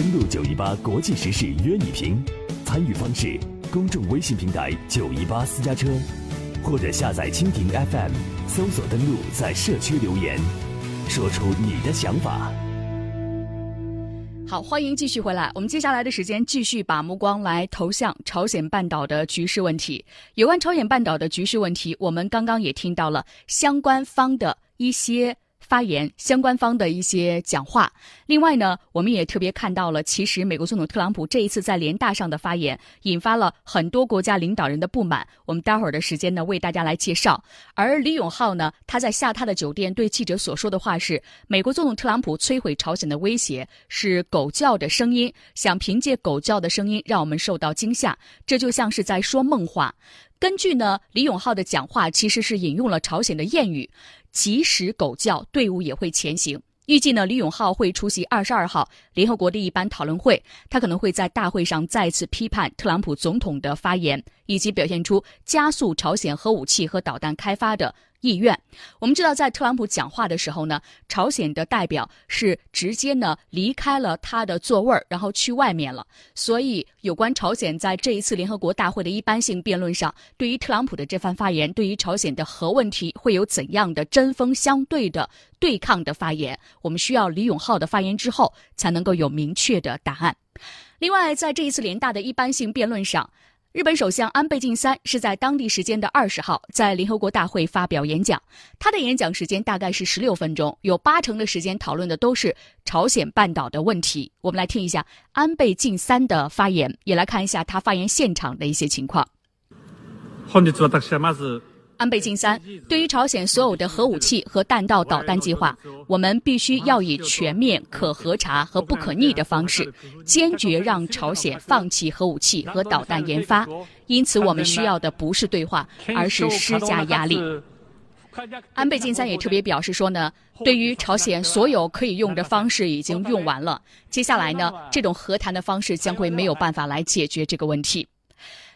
登录九一八国际时事约你评，参与方式：公众微信平台九一八私家车，或者下载蜻蜓 FM，搜索登录在社区留言，说出你的想法。好，欢迎继续回来。我们接下来的时间继续把目光来投向朝鲜半岛的局势问题。有关朝鲜半岛的局势问题，我们刚刚也听到了相关方的一些。发言相关方的一些讲话。另外呢，我们也特别看到了，其实美国总统特朗普这一次在联大上的发言，引发了很多国家领导人的不满。我们待会儿的时间呢，为大家来介绍。而李永浩呢，他在下榻的酒店对记者所说的话是：美国总统特朗普摧毁朝鲜的威胁是狗叫的声音，想凭借狗叫的声音让我们受到惊吓，这就像是在说梦话。根据呢，李永浩的讲话其实是引用了朝鲜的谚语。即使狗叫，队伍也会前行。预计呢，李永浩会出席二十二号联合国的一般讨论会，他可能会在大会上再次批判特朗普总统的发言，以及表现出加速朝鲜核武器和导弹开发的。意愿，我们知道，在特朗普讲话的时候呢，朝鲜的代表是直接呢离开了他的座位儿，然后去外面了。所以，有关朝鲜在这一次联合国大会的一般性辩论上，对于特朗普的这番发言，对于朝鲜的核问题会有怎样的针锋相对的对抗的发言，我们需要李永浩的发言之后才能够有明确的答案。另外，在这一次联大的一般性辩论上。日本首相安倍晋三是在当地时间的二十号在联合国大会发表演讲，他的演讲时间大概是十六分钟，有八成的时间讨论的都是朝鲜半岛的问题。我们来听一下安倍晋三的发言，也来看一下他发言现场的一些情况。安倍晋三对于朝鲜所有的核武器和弹道导弹计划，我们必须要以全面、可核查和不可逆的方式，坚决让朝鲜放弃核武器和导弹研发。因此，我们需要的不是对话，而是施加压力。安倍晋三也特别表示说呢，对于朝鲜所有可以用的方式已经用完了，接下来呢，这种和谈的方式将会没有办法来解决这个问题。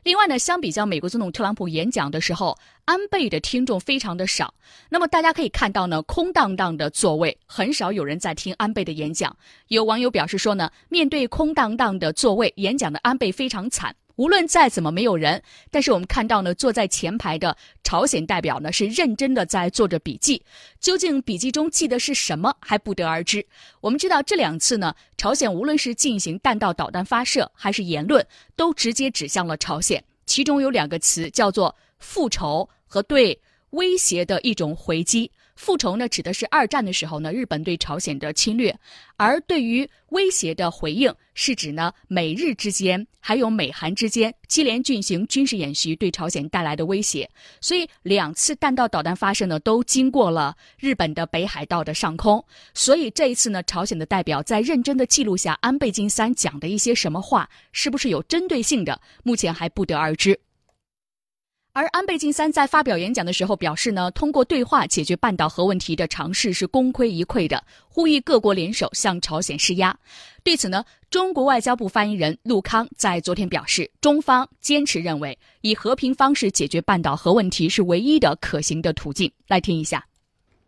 另外呢，相比较美国总统特朗普演讲的时候，安倍的听众非常的少。那么大家可以看到呢，空荡荡的座位，很少有人在听安倍的演讲。有网友表示说呢，面对空荡荡的座位，演讲的安倍非常惨。无论再怎么没有人，但是我们看到呢，坐在前排的朝鲜代表呢是认真的在做着笔记。究竟笔记中记的是什么，还不得而知。我们知道这两次呢，朝鲜无论是进行弹道导弹发射，还是言论，都直接指向了朝鲜。其中有两个词叫做复仇和对威胁的一种回击。复仇呢，指的是二战的时候呢，日本对朝鲜的侵略；而对于威胁的回应，是指呢美日之间还有美韩之间接连进行军事演习对朝鲜带来的威胁。所以两次弹道导弹发射呢，都经过了日本的北海道的上空。所以这一次呢，朝鲜的代表在认真的记录下安倍晋三讲的一些什么话，是不是有针对性的，目前还不得而知。而安倍晋三在发表演讲的时候表示呢，通过对话解决半岛核问题的尝试是功亏一篑的，呼吁各国联手向朝鲜施压。对此呢，中国外交部发言人陆康在昨天表示，中方坚持认为以和平方式解决半岛核问题是唯一的可行的途径。来听一下，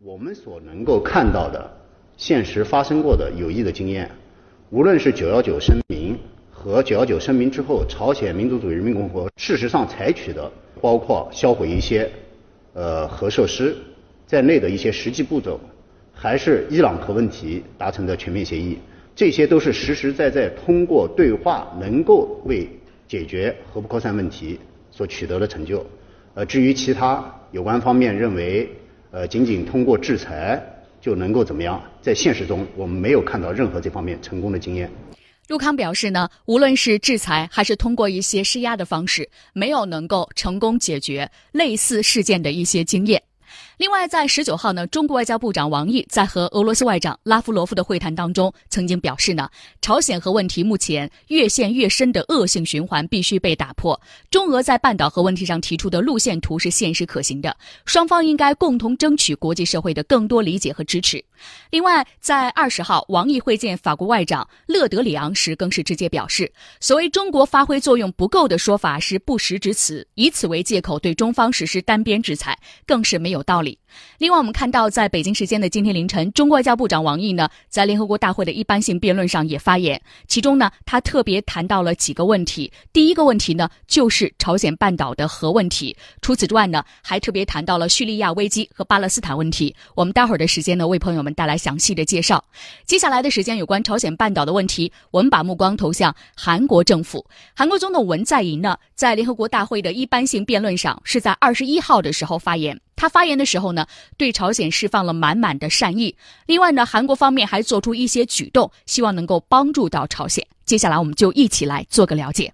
我们所能够看到的现实发生过的有益的经验，无论是九幺九声明和九幺九声明之后，朝鲜民主主义人民共和国事实上采取的。包括销毁一些呃核设施在内的一些实际步骤，还是伊朗核问题达成的全面协议，这些都是实实在在通过对话能够为解决核不扩散问题所取得的成就。呃，至于其他有关方面认为呃仅仅通过制裁就能够怎么样，在现实中我们没有看到任何这方面成功的经验。陆康表示呢，无论是制裁还是通过一些施压的方式，没有能够成功解决类似事件的一些经验。另外，在十九号呢，中国外交部长王毅在和俄罗斯外长拉夫罗夫的会谈当中，曾经表示呢，朝鲜核问题目前越陷越深的恶性循环必须被打破。中俄在半岛核问题上提出的路线图是现实可行的，双方应该共同争取国际社会的更多理解和支持。另外，在二十号，王毅会见法国外长勒德里昂时，更是直接表示，所谓中国发挥作用不够的说法是不实之词，以此为借口对中方实施单边制裁，更是没有道理。理。另外，我们看到，在北京时间的今天凌晨，中国外交部长王毅呢，在联合国大会的一般性辩论上也发言，其中呢，他特别谈到了几个问题。第一个问题呢，就是朝鲜半岛的核问题。除此之外呢，还特别谈到了叙利亚危机和巴勒斯坦问题。我们待会儿的时间呢，为朋友们带来详细的介绍。接下来的时间，有关朝鲜半岛的问题，我们把目光投向韩国政府。韩国总统文在寅呢，在联合国大会的一般性辩论上，是在二十一号的时候发言。他发言的时候呢，对朝鲜释放了满满的善意。另外呢，韩国方面还做出一些举动，希望能够帮助到朝鲜。接下来，我们就一起来做个了解。